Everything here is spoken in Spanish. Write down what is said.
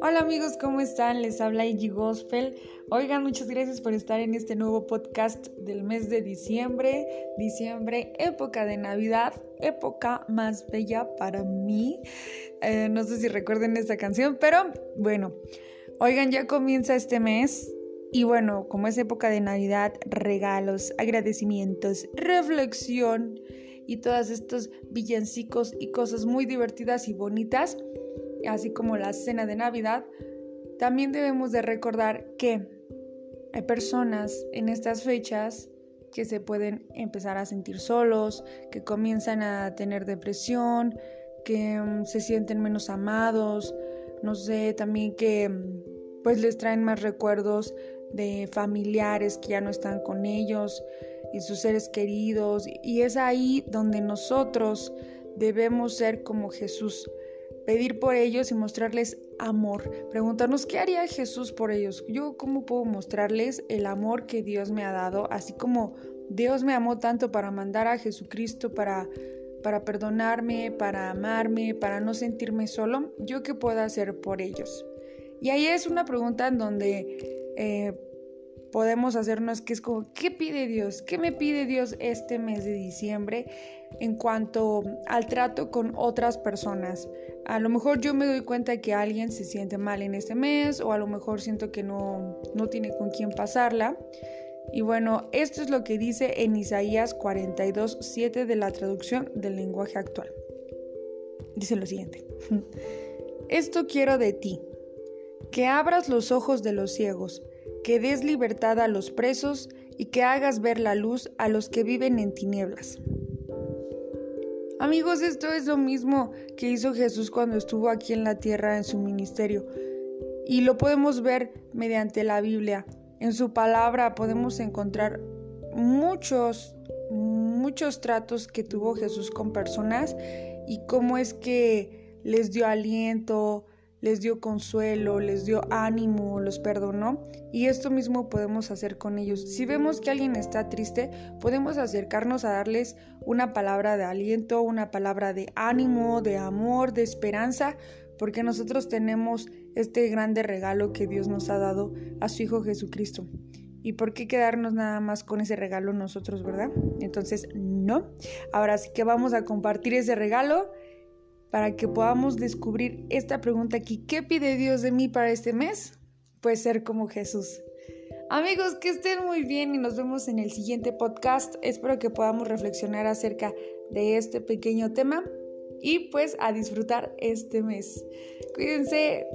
Hola amigos, ¿cómo están? Les habla Iggy Gospel. Oigan, muchas gracias por estar en este nuevo podcast del mes de diciembre. Diciembre, época de Navidad, época más bella para mí. Eh, no sé si recuerden esta canción, pero bueno, oigan, ya comienza este mes. Y bueno, como es época de Navidad, regalos, agradecimientos, reflexión y todos estos villancicos y cosas muy divertidas y bonitas así como la cena de Navidad, también debemos de recordar que hay personas en estas fechas que se pueden empezar a sentir solos, que comienzan a tener depresión, que mm, se sienten menos amados, no sé, también que mm, pues les traen más recuerdos de familiares que ya no están con ellos y sus seres queridos y es ahí donde nosotros debemos ser como Jesús, pedir por ellos y mostrarles amor. Preguntarnos qué haría Jesús por ellos. Yo cómo puedo mostrarles el amor que Dios me ha dado, así como Dios me amó tanto para mandar a Jesucristo para para perdonarme, para amarme, para no sentirme solo, yo qué puedo hacer por ellos. Y ahí es una pregunta en donde eh, podemos hacernos que es como, ¿qué pide Dios? ¿Qué me pide Dios este mes de diciembre en cuanto al trato con otras personas? A lo mejor yo me doy cuenta que alguien se siente mal en este mes o a lo mejor siento que no, no tiene con quién pasarla. Y bueno, esto es lo que dice en Isaías 42, 7 de la traducción del lenguaje actual. Dice lo siguiente. Esto quiero de ti, que abras los ojos de los ciegos, que des libertad a los presos y que hagas ver la luz a los que viven en tinieblas. Amigos, esto es lo mismo que hizo Jesús cuando estuvo aquí en la tierra en su ministerio. Y lo podemos ver mediante la Biblia. En su palabra podemos encontrar muchos, muchos tratos que tuvo Jesús con personas y cómo es que les dio aliento, les dio consuelo, les dio ánimo, los perdonó. Y esto mismo podemos hacer con ellos. Si vemos que alguien está triste, podemos acercarnos a darles una palabra de aliento, una palabra de ánimo, de amor, de esperanza, porque nosotros tenemos este grande regalo que Dios nos ha dado a su Hijo Jesucristo. ¿Y por qué quedarnos nada más con ese regalo nosotros, verdad? Entonces, no. Ahora sí que vamos a compartir ese regalo para que podamos descubrir esta pregunta aquí. ¿Qué pide Dios de mí para este mes? Pues ser como Jesús. Amigos, que estén muy bien y nos vemos en el siguiente podcast. Espero que podamos reflexionar acerca de este pequeño tema y pues a disfrutar este mes. Cuídense,